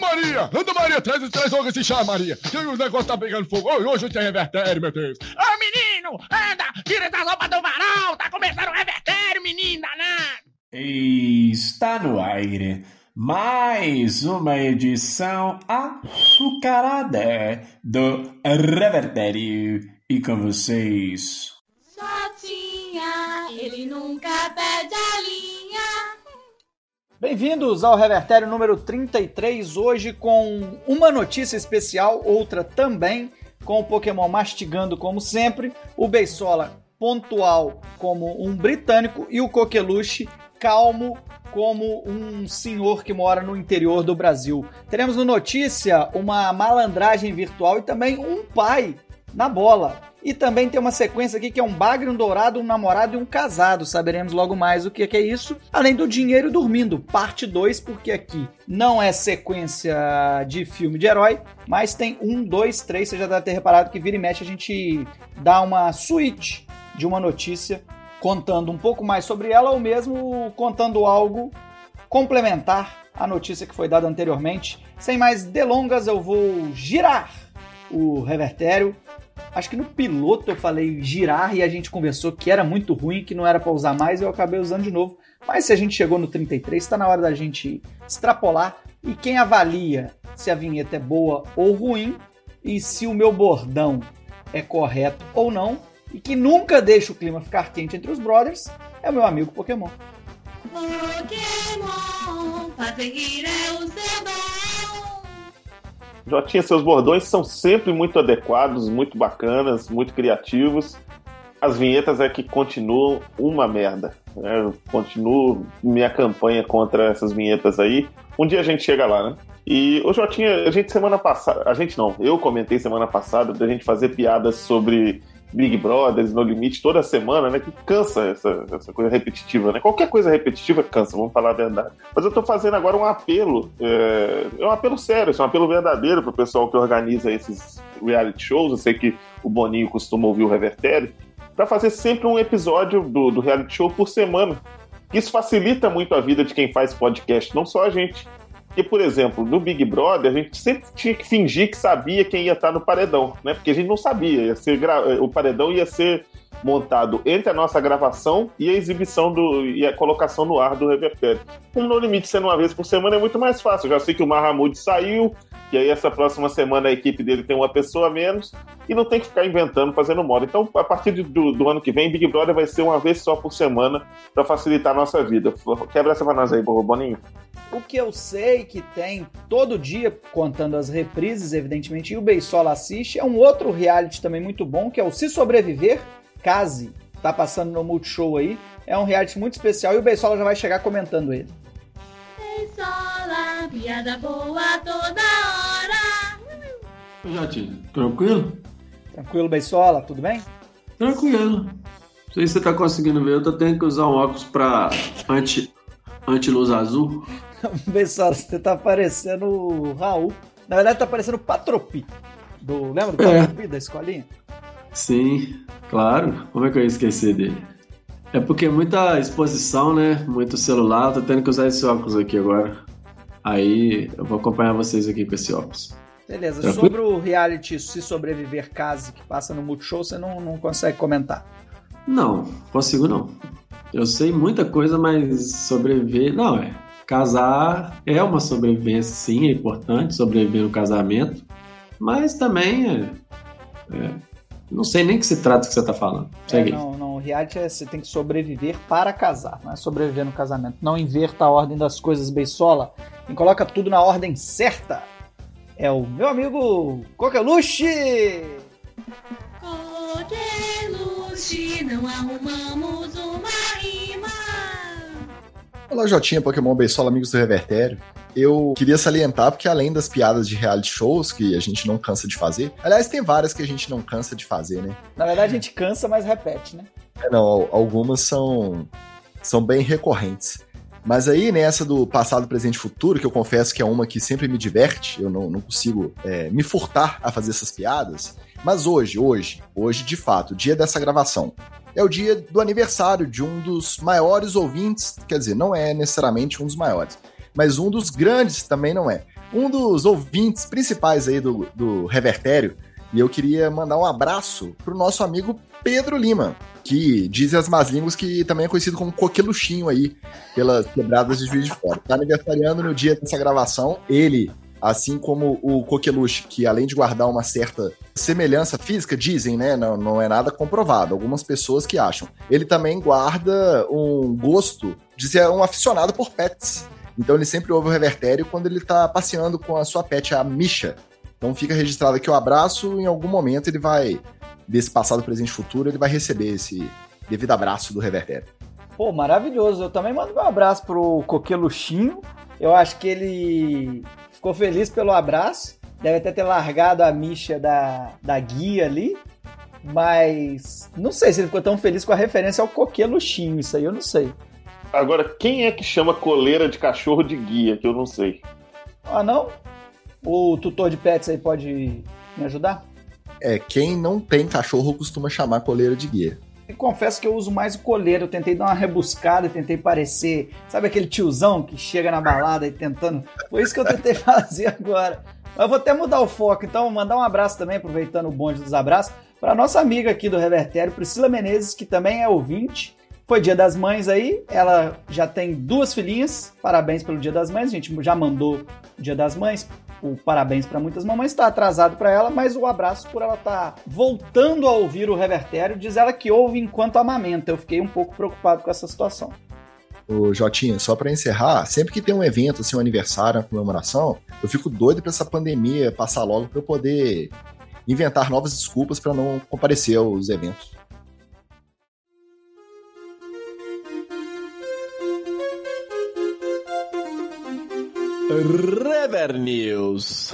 Maria! Anda, Maria, traz, traz logo esse chá, Maria. Que o negócio tá pegando fogo. Hoje tem revertério, meu Deus. Ô, menino, anda, tira essa roupa do varal. Tá começando o revertério, menino danado. Está no aire mais uma edição açucarada do Revertério. E com vocês... Jotinha, ele nunca perde a linha. Bem-vindos ao Revertério número 33, hoje com uma notícia especial, outra também, com o Pokémon mastigando como sempre, o Beisola pontual como um britânico e o Coqueluche calmo como um senhor que mora no interior do Brasil. Teremos no notícia uma malandragem virtual e também um pai na bola. E também tem uma sequência aqui que é um bagre, um dourado, um namorado e um casado. Saberemos logo mais o que é isso. Além do dinheiro dormindo, parte 2, porque aqui não é sequência de filme de herói, mas tem um, dois, três. Você já deve ter reparado que vira e mexe a gente dá uma suíte de uma notícia contando um pouco mais sobre ela ou mesmo contando algo complementar à notícia que foi dada anteriormente. Sem mais delongas, eu vou girar o revertério. Acho que no piloto eu falei girar e a gente conversou que era muito ruim, que não era para usar mais e eu acabei usando de novo. Mas se a gente chegou no 33, está na hora da gente extrapolar. E quem avalia se a vinheta é boa ou ruim e se o meu bordão é correto ou não e que nunca deixa o clima ficar quente entre os brothers é o meu amigo Pokémon. Pokémon, fazer rir é o seu dom. Jotinha, seus bordões são sempre muito adequados, muito bacanas, muito criativos. As vinhetas é que continuam uma merda. Né? Continuo minha campanha contra essas vinhetas aí. Um dia a gente chega lá, né? E o Jotinha, a gente semana passada, a gente não, eu comentei semana passada da gente fazer piadas sobre Big Brothers, No Limite, toda semana, né? Que cansa essa, essa coisa repetitiva, né? Qualquer coisa repetitiva cansa, vamos falar a verdade. Mas eu tô fazendo agora um apelo, é, é um apelo sério, é um apelo verdadeiro pro pessoal que organiza esses reality shows. Eu sei que o Boninho costuma ouvir o Revertério, para fazer sempre um episódio do, do reality show por semana. Isso facilita muito a vida de quem faz podcast, não só a gente. Porque, por exemplo, no Big Brother, a gente sempre tinha que fingir que sabia quem ia estar no paredão, né? Porque a gente não sabia. Gra... O paredão ia ser montado entre a nossa gravação e a exibição do e a colocação no ar do revertério. Com No Limite sendo uma vez por semana é muito mais fácil. Eu já sei que o Mahamud saiu, e aí essa próxima semana a equipe dele tem uma pessoa a menos e não tem que ficar inventando, fazendo moda. Então, a partir do, do ano que vem, Big Brother vai ser uma vez só por semana para facilitar a nossa vida. Quebra essa pra nós aí, Boninho. O que eu sei que tem todo dia, contando as reprises, evidentemente, e o Beisola assiste, é um outro reality também muito bom, que é o Se Sobreviver, Case. Tá passando no Multishow aí. É um reality muito especial e o Beisola já vai chegar comentando ele. Beisola, piada boa toda hora. Jatinho, tranquilo? Tranquilo, Beisola? Tudo bem? Tranquilo. Não sei se você tá conseguindo ver, eu tô tendo que usar um óculos pra anti, anti-luz azul. Beisola, você tá parecendo o Raul. Na verdade, tá parecendo o Patropi. Do, lembra do É. Patropi da escolinha? Sim, claro. Como é que eu ia esquecer dele? É porque muita exposição, né? Muito celular, eu tô tendo que usar esse óculos aqui agora. Aí eu vou acompanhar vocês aqui com esse óculos. Beleza, Tranquilo? sobre o reality Se Sobreviver Case, que passa no Multishow, você não, não consegue comentar. Não, consigo não. Eu sei muita coisa, mas sobreviver. Não, é. Casar é uma sobrevivência, sim, é importante sobreviver no casamento. Mas também é. é, não sei nem que se trata que você tá falando. É, Segue aí. não, não, o reality é você tem que sobreviver para casar, não é sobreviver no casamento. Não inverta a ordem das coisas, Beisola. Quem coloca tudo na ordem certa é o meu amigo Coqueluche! Coqueluche, não arrumamos. Olá, Jotinha, Pokémon Beisola, amigos do Revertério. Eu queria salientar porque além das piadas de reality shows que a gente não cansa de fazer, aliás, tem várias que a gente não cansa de fazer, né? Na verdade, a gente cansa, mas repete, né? É, não, al- algumas são são bem recorrentes. Mas aí, nessa do passado, presente e futuro, que eu confesso que é uma que sempre me diverte, eu não, não consigo é, me furtar a fazer essas piadas. Mas hoje, hoje, hoje, de fato, dia dessa gravação, é o dia do aniversário de um dos maiores ouvintes, quer dizer, não é necessariamente um dos maiores, mas um dos grandes também não é. um dos ouvintes principais aí do, do Revertério, e eu queria mandar um abraço pro nosso amigo Pedro Lima, que diz as más línguas que também é conhecido como coqueluchinho aí, pelas quebradas de Juiz de Fora. Tá aniversariando no dia dessa gravação. Ele, assim como o coqueluche, que além de guardar uma certa semelhança física, dizem, né? Não, não é nada comprovado. Algumas pessoas que acham. Ele também guarda um gosto de ser um aficionado por pets. Então ele sempre ouve o revertério quando ele tá passeando com a sua pet, a Misha. Então fica registrado aqui o abraço, em algum momento ele vai, desse passado, presente e futuro, ele vai receber esse devido abraço do revertério. Pô, maravilhoso. Eu também mando um abraço pro Coqueluchinho. Eu acho que ele ficou feliz pelo abraço. Deve até ter largado a micha da, da guia ali. Mas não sei se ele ficou tão feliz com a referência ao Coqueluchinho. Isso aí eu não sei. Agora, quem é que chama coleira de cachorro de guia? Que eu não sei. Ah, não? O tutor de pets aí pode me ajudar? É, quem não tem cachorro costuma chamar coleira de guia. Confesso que eu uso mais o coleiro. Eu tentei dar uma rebuscada, tentei parecer. Sabe aquele tiozão que chega na balada e tentando. Foi isso que eu tentei fazer agora. Mas vou até mudar o foco, então mandar um abraço também, aproveitando o bonde dos abraços, para nossa amiga aqui do Revertério, Priscila Menezes, que também é ouvinte. Foi dia das mães aí, ela já tem duas filhinhas. Parabéns pelo dia das mães, a gente já mandou dia das mães. O parabéns para muitas mamães, está atrasado para ela, mas o abraço por ela estar tá voltando a ouvir o Revertério. Diz ela que ouve enquanto amamenta. Eu fiquei um pouco preocupado com essa situação. Ô, Jotinha, só para encerrar, sempre que tem um evento, assim, um aniversário, uma comemoração, eu fico doido pra essa pandemia passar logo para eu poder inventar novas desculpas para não comparecer aos eventos. Rever News.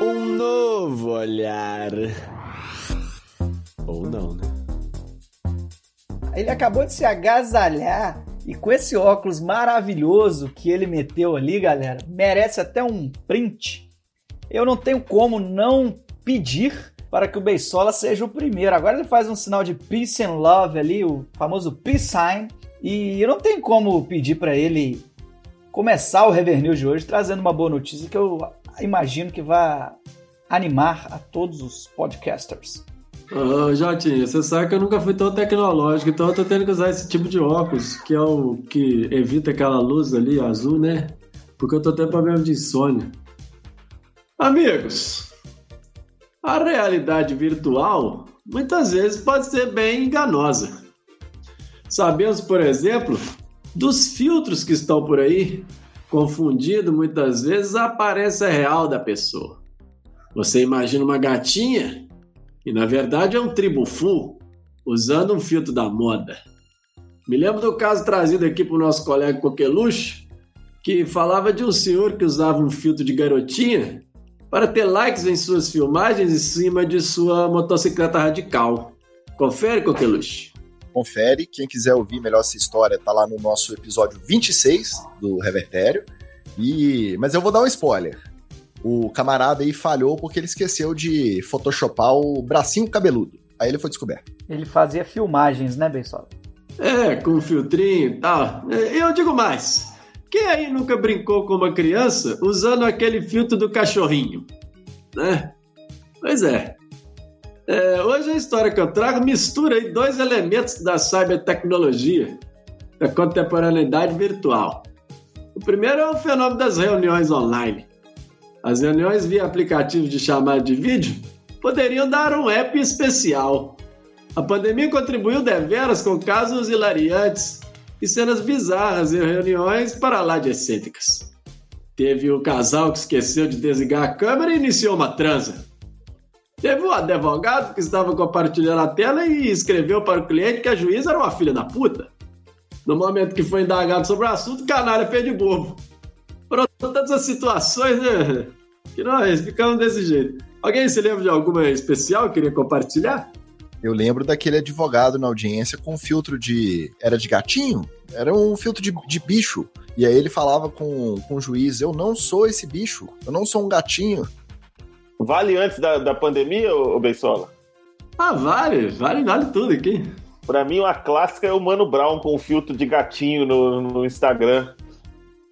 Um novo olhar. Ou não, né? Ele acabou de se agasalhar e com esse óculos maravilhoso que ele meteu ali, galera, merece até um print. Eu não tenho como não pedir para que o Beisola seja o primeiro. Agora ele faz um sinal de peace and love ali, o famoso peace sign, e eu não tenho como pedir para ele começar o Rever News de hoje trazendo uma boa notícia que eu imagino que vai animar a todos os podcasters. Ô, Jotinha, você sabe que eu nunca fui tão tecnológico, então eu tô tendo que usar esse tipo de óculos, que é o que evita aquela luz ali azul, né? Porque eu tô tendo problema de insônia. Amigos, a realidade virtual muitas vezes pode ser bem enganosa. Sabemos, por exemplo, dos filtros que estão por aí, confundindo muitas vezes a aparência real da pessoa. Você imagina uma gatinha e na verdade é um tribufu usando um filtro da moda. Me lembro do caso trazido aqui para o nosso colega Coqueluche, que falava de um senhor que usava um filtro de garotinha para ter likes em suas filmagens em cima de sua motocicleta radical. Confere, Coqueluche. Confere. Quem quiser ouvir melhor essa história, tá lá no nosso episódio 26 do Revertério. E... Mas eu vou dar um spoiler. O camarada aí falhou porque ele esqueceu de photoshopar o bracinho cabeludo. Aí ele foi descoberto. Ele fazia filmagens, né, Bensola? É, com filtrinho e tal. Eu digo mais. Quem aí nunca brincou com uma criança usando aquele filtro do cachorrinho? Né? Pois é. é. Hoje a história que eu trago mistura aí dois elementos da cybertecnologia, da contemporaneidade virtual. O primeiro é o fenômeno das reuniões online. As reuniões via aplicativos de chamada de vídeo poderiam dar um app especial. A pandemia contribuiu deveras com casos hilariantes e cenas bizarras em reuniões para lá de excêntricas. Teve o casal que esqueceu de desligar a câmera e iniciou uma transa. Teve o advogado que estava compartilhando a tela e escreveu para o cliente que a juíza era uma filha da puta. No momento que foi indagado sobre o assunto, o canalha fez de bobo. Foram tantas as situações né, que nós ficamos desse jeito. Alguém se lembra de alguma especial que queria compartilhar? Eu lembro daquele advogado na audiência com filtro de. Era de gatinho? Era um filtro de, de bicho. E aí ele falava com, com o juiz: Eu não sou esse bicho, eu não sou um gatinho. Vale antes da, da pandemia, ô, Beisola? Ah, vale, vale, vale tudo aqui. Pra mim, uma clássica é o Mano Brown com o filtro de gatinho no, no Instagram.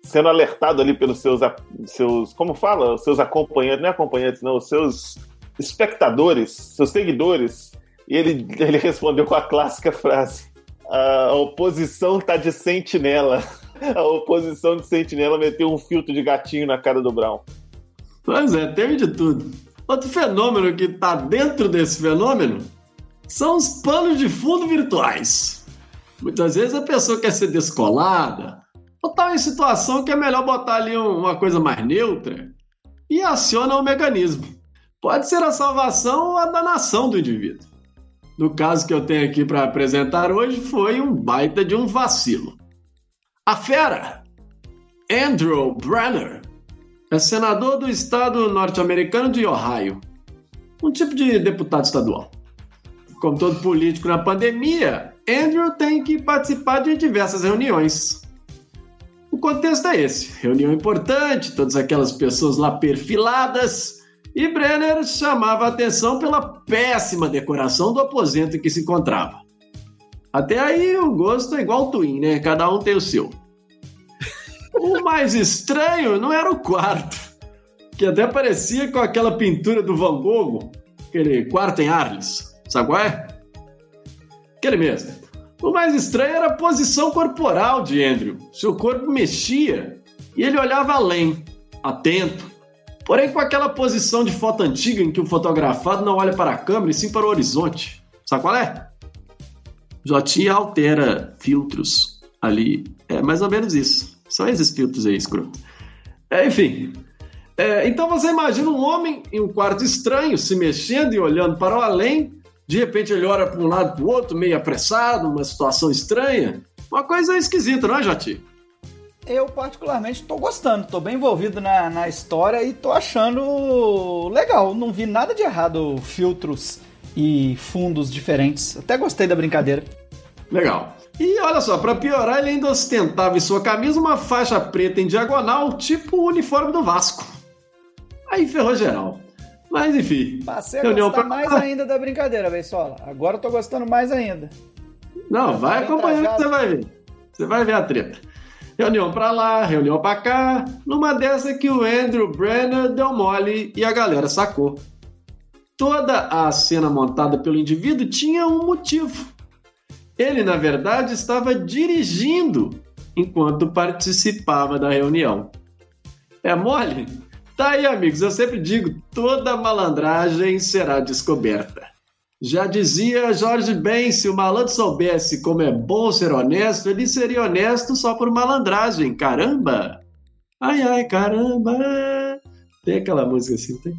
Sendo alertado ali pelos seus, seus. Como fala? Os seus acompanhantes, não é acompanhantes, não, os seus espectadores, seus seguidores. E ele, ele respondeu com a clássica frase: A oposição tá de sentinela. A oposição de sentinela meteu um filtro de gatinho na cara do Brown. Pois é, teve de tudo. Outro fenômeno que tá dentro desse fenômeno são os panos de fundo virtuais. Muitas vezes a pessoa quer ser descolada, ou tá em situação que é melhor botar ali um- uma coisa mais neutra e aciona o mecanismo. Pode ser a salvação ou a danação do indivíduo. No caso que eu tenho aqui para apresentar hoje foi um baita de um vacilo. A fera, Andrew Brenner, é senador do estado norte-americano de Ohio. Um tipo de deputado estadual. Como todo político na pandemia, Andrew tem que participar de diversas reuniões. O contexto é esse: reunião importante, todas aquelas pessoas lá perfiladas, e Brenner chamava atenção pela péssima decoração do aposento em que se encontrava. Até aí o gosto é igual ao Twin, né? Cada um tem o seu. O mais estranho não era o quarto, que até parecia com aquela pintura do Van Gogh, aquele quarto em Arles. Sabe qual é? Aquele mesmo. O mais estranho era a posição corporal de Andrew. Seu corpo mexia e ele olhava além, atento. Porém, com aquela posição de foto antiga em que o fotografado não olha para a câmera e sim para o horizonte. Sabe qual é? Jotinha altera filtros ali. É mais ou menos isso. São esses filtros aí, escroto. É, enfim. É, então você imagina um homem em um quarto estranho, se mexendo e olhando para o além. De repente ele olha para um lado para o outro, meio apressado, uma situação estranha. Uma coisa esquisita, não é, Joti? Eu, particularmente, tô gostando, tô bem envolvido na, na história e tô achando legal. Não vi nada de errado, filtros e fundos diferentes. Até gostei da brincadeira. Legal. E olha só, para piorar, ele ainda ostentava em sua camisa uma faixa preta em diagonal, tipo o uniforme do Vasco. Aí ferrou geral. Mas enfim. Passei a reunião gostar pra- mais ainda da brincadeira, Beisola. Agora eu tô gostando mais ainda. Não, vai Bem acompanhando que você vai ver. Você vai ver a treta. Reunião pra lá, reunião pra cá. Numa dessa que o Andrew Brenner deu mole e a galera sacou. Toda a cena montada pelo indivíduo tinha um motivo. Ele, na verdade, estava dirigindo enquanto participava da reunião. É mole? Tá aí, amigos. Eu sempre digo: toda malandragem será descoberta. Já dizia Jorge Ben, se o malandro soubesse como é bom ser honesto, ele seria honesto só por malandragem. Caramba! Ai, ai, caramba! Tem aquela música assim, tem?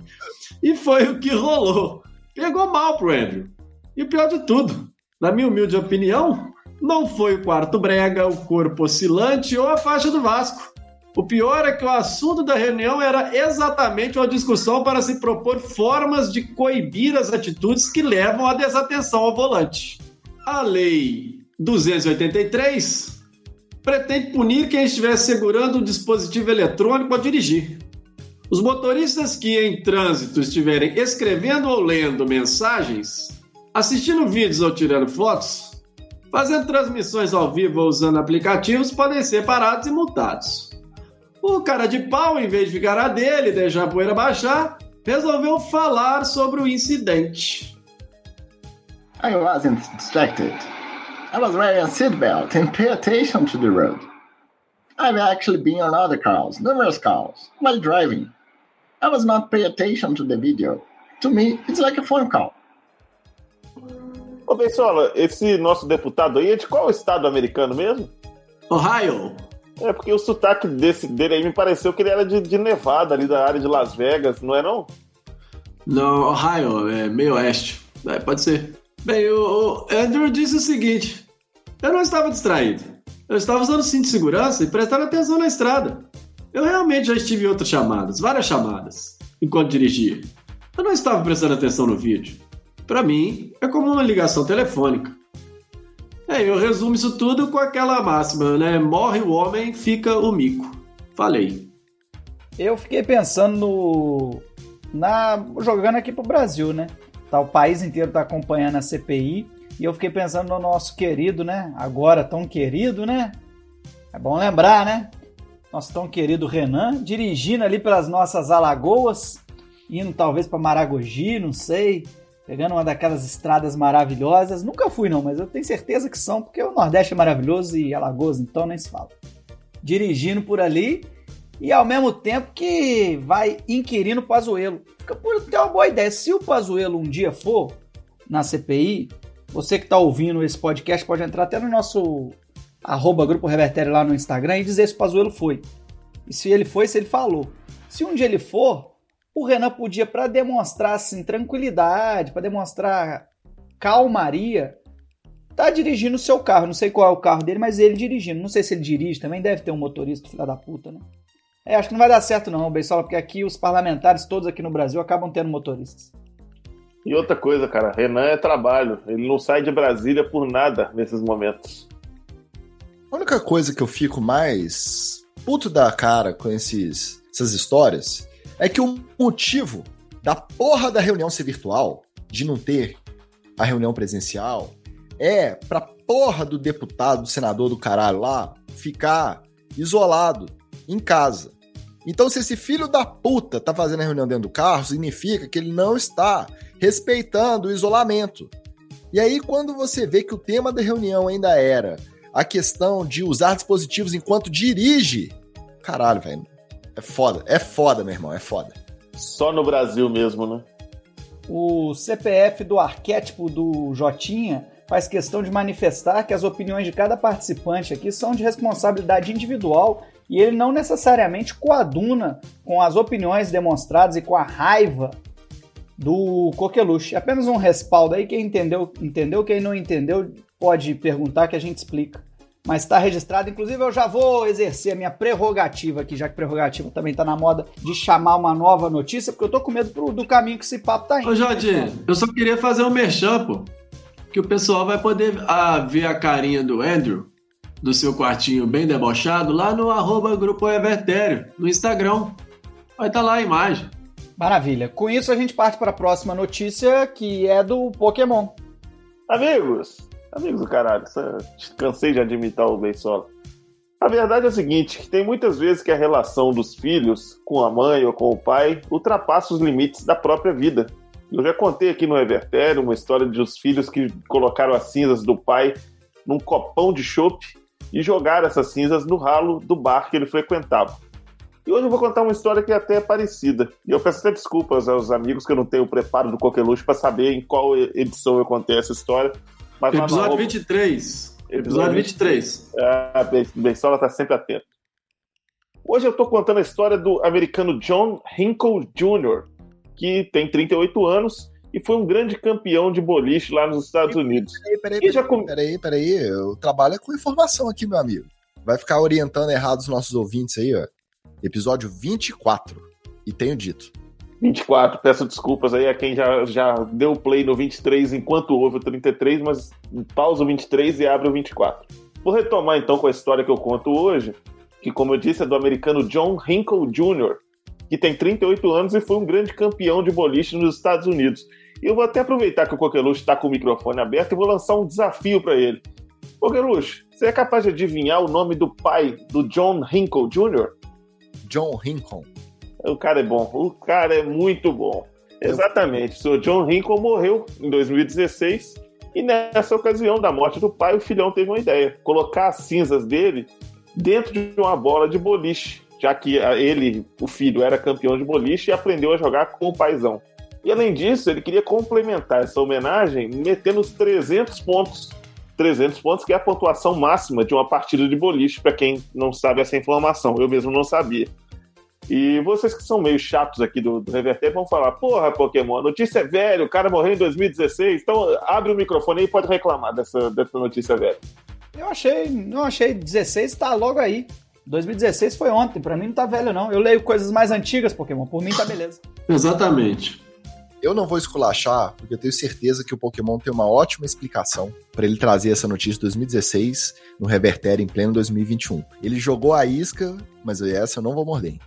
E foi o que rolou. Pegou mal pro Andrew. E o pior de tudo, na minha humilde opinião, não foi o quarto brega, o corpo oscilante ou a faixa do Vasco. O pior é que o assunto da reunião era exatamente uma discussão para se propor formas de coibir as atitudes que levam à desatenção ao volante. A Lei 283 pretende punir quem estiver segurando um dispositivo eletrônico ao dirigir. Os motoristas que em trânsito estiverem escrevendo ou lendo mensagens, assistindo vídeos ou tirando fotos, fazendo transmissões ao vivo ou usando aplicativos podem ser parados e multados. O cara de pau, em vez de ficar a dele deixar a poeira baixar, resolveu falar sobre o incidente. I wasn't distracted. I was wearing a seatbelt and pay attention to the road. I've actually been on other cars, numerous cars, while driving. I was not paying attention to the video. To me, it's like a phone call. Ô, Bensola, esse nosso deputado aí é de qual estado americano mesmo? Ohio. É, porque o sotaque desse, dele aí me pareceu que ele era de, de Nevada, ali da área de Las Vegas, não é não? Não, Ohio, é meio oeste. É, pode ser. Bem, o, o Andrew disse o seguinte: eu não estava distraído. Eu estava usando cinto de segurança e prestando atenção na estrada. Eu realmente já estive em outras chamadas, várias chamadas, enquanto dirigia. Eu não estava prestando atenção no vídeo. Para mim, é como uma ligação telefônica. É, eu resumo isso tudo com aquela máxima, né? Morre o homem, fica o mico. Falei. Eu fiquei pensando no. Na, jogando aqui pro Brasil, né? Tá, o país inteiro tá acompanhando a CPI E eu fiquei pensando no nosso querido, né? Agora tão querido, né? É bom lembrar, né? Nosso tão querido Renan, dirigindo ali pelas nossas Alagoas, indo talvez para Maragogi, não sei, pegando uma daquelas estradas maravilhosas. Nunca fui não, mas eu tenho certeza que são, porque o Nordeste é maravilhoso e Alagoas então nem se fala. Dirigindo por ali e ao mesmo tempo que vai inquirindo o Pazuello. Fica por ter uma boa ideia. Se o Pazuello um dia for na CPI, você que está ouvindo esse podcast pode entrar até no nosso arroba Grupo Revertério lá no Instagram e dizer se o Pazuello foi. E se ele foi, se ele falou. Se um dia ele for, o Renan podia, para demonstrar assim, tranquilidade, para demonstrar calmaria, tá dirigindo o seu carro. Não sei qual é o carro dele, mas ele dirigindo. Não sei se ele dirige também, deve ter um motorista, filho da puta, né? É, acho que não vai dar certo não, Beisola, porque aqui os parlamentares todos aqui no Brasil acabam tendo motoristas. E outra coisa, cara, Renan é trabalho. Ele não sai de Brasília por nada nesses momentos. A única coisa que eu fico mais puto da cara com esses, essas histórias é que o motivo da porra da reunião ser virtual, de não ter a reunião presencial, é pra porra do deputado, do senador do caralho lá, ficar isolado em casa. Então, se esse filho da puta tá fazendo a reunião dentro do carro, significa que ele não está respeitando o isolamento. E aí, quando você vê que o tema da reunião ainda era a questão de usar dispositivos enquanto dirige, caralho, velho. É foda, é foda, meu irmão, é foda. Só no Brasil mesmo, né? O CPF do arquétipo do Jotinha faz questão de manifestar que as opiniões de cada participante aqui são de responsabilidade individual e ele não necessariamente coaduna com as opiniões demonstradas e com a raiva do Coqueluche. Apenas um respaldo aí, quem entendeu, entendeu, quem não entendeu pode perguntar que a gente explica. Mas está registrado, inclusive eu já vou exercer a minha prerrogativa aqui, já que prerrogativa também está na moda, de chamar uma nova notícia, porque eu tô com medo pro, do caminho que esse papo tá indo. Ô, Jorge, eu só queria fazer um merchan, pô. Que o pessoal vai poder ah, ver a carinha do Andrew do seu quartinho bem debochado lá no arroba Grupo Evertério, no Instagram. Vai estar tá lá a imagem. Maravilha. Com isso a gente parte para a próxima notícia, que é do Pokémon. Amigos, amigos do caralho, cansei de admitir o Beisola. A verdade é o seguinte, tem muitas vezes que a relação dos filhos com a mãe ou com o pai ultrapassa os limites da própria vida. Eu já contei aqui no Evertério uma história de os filhos que colocaram as cinzas do pai num copão de chope e jogaram essas cinzas no ralo do bar que ele frequentava. E hoje eu vou contar uma história que é até parecida. E eu peço até desculpas aos amigos que eu não tenho o preparo do Coqueluche para saber em qual edição eu contei essa história. Mas Episódio na... 23. Episódio 23. Ah, Bensola tá sempre atento. Hoje eu tô contando a história do americano John Hinkle Jr., que tem 38 anos e foi um grande campeão de boliche lá nos Estados Unidos. Peraí, peraí, peraí, já... peraí, peraí, eu trabalho com informação aqui, meu amigo. Vai ficar orientando errado os nossos ouvintes aí, ó. Episódio 24. E tenho dito. 24, peço desculpas aí a quem já, já deu play no 23 enquanto houve o 33, mas pausa o 23 e abre o 24. Vou retomar então com a história que eu conto hoje, que como eu disse é do americano John Hinkle Jr., que tem 38 anos e foi um grande campeão de boliche nos Estados Unidos. E eu vou até aproveitar que o Coqueluche está com o microfone aberto e vou lançar um desafio para ele. Coqueluche, você é capaz de adivinhar o nome do pai do John Hinkle Jr.? John Hinkle. O cara é bom, o cara é muito bom. Exatamente, o John Hinkle morreu em 2016 e nessa ocasião da morte do pai, o filhão teve uma ideia: colocar as cinzas dele dentro de uma bola de boliche, já que ele, o filho, era campeão de boliche e aprendeu a jogar com o paizão. E além disso, ele queria complementar essa homenagem metendo os 300 pontos. 300 pontos, que é a pontuação máxima de uma partida de boliche, para quem não sabe essa informação. Eu mesmo não sabia. E vocês que são meio chatos aqui do, do Reverter vão falar: porra, Pokémon, a notícia é velha, o cara morreu em 2016. Então abre o microfone aí e pode reclamar dessa, dessa notícia velha. Eu achei, não achei 16, tá logo aí. 2016 foi ontem, para mim não tá velho não. Eu leio coisas mais antigas, Pokémon, por mim tá beleza. Exatamente. Eu não vou esculachar, porque eu tenho certeza que o Pokémon tem uma ótima explicação para ele trazer essa notícia de 2016 no Revertério em pleno 2021. Ele jogou a isca, mas essa eu não vou morder.